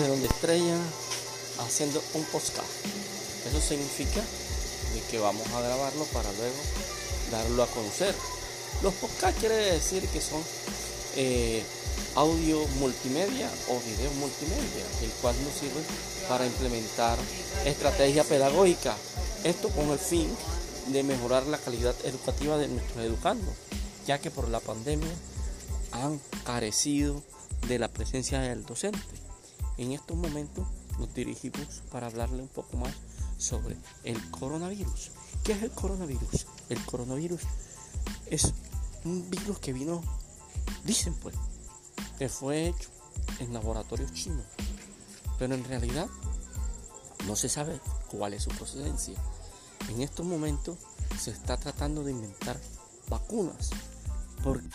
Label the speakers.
Speaker 1: de donde estrella haciendo un podcast. Eso significa de que vamos a grabarlo para luego darlo a conocer. Los podcasts quiere decir que son eh, audio multimedia o video multimedia, el cual nos sirve para implementar estrategia pedagógica. Esto con el fin de mejorar la calidad educativa de nuestros educandos, ya que por la pandemia han carecido de la presencia del docente. En estos momentos nos dirigimos para hablarle un poco más sobre el coronavirus. ¿Qué es el coronavirus? El coronavirus es un virus que vino, dicen pues, que fue hecho en laboratorios chinos, pero en realidad no se sabe cuál es su procedencia. En estos momentos se está tratando de inventar vacunas. Porque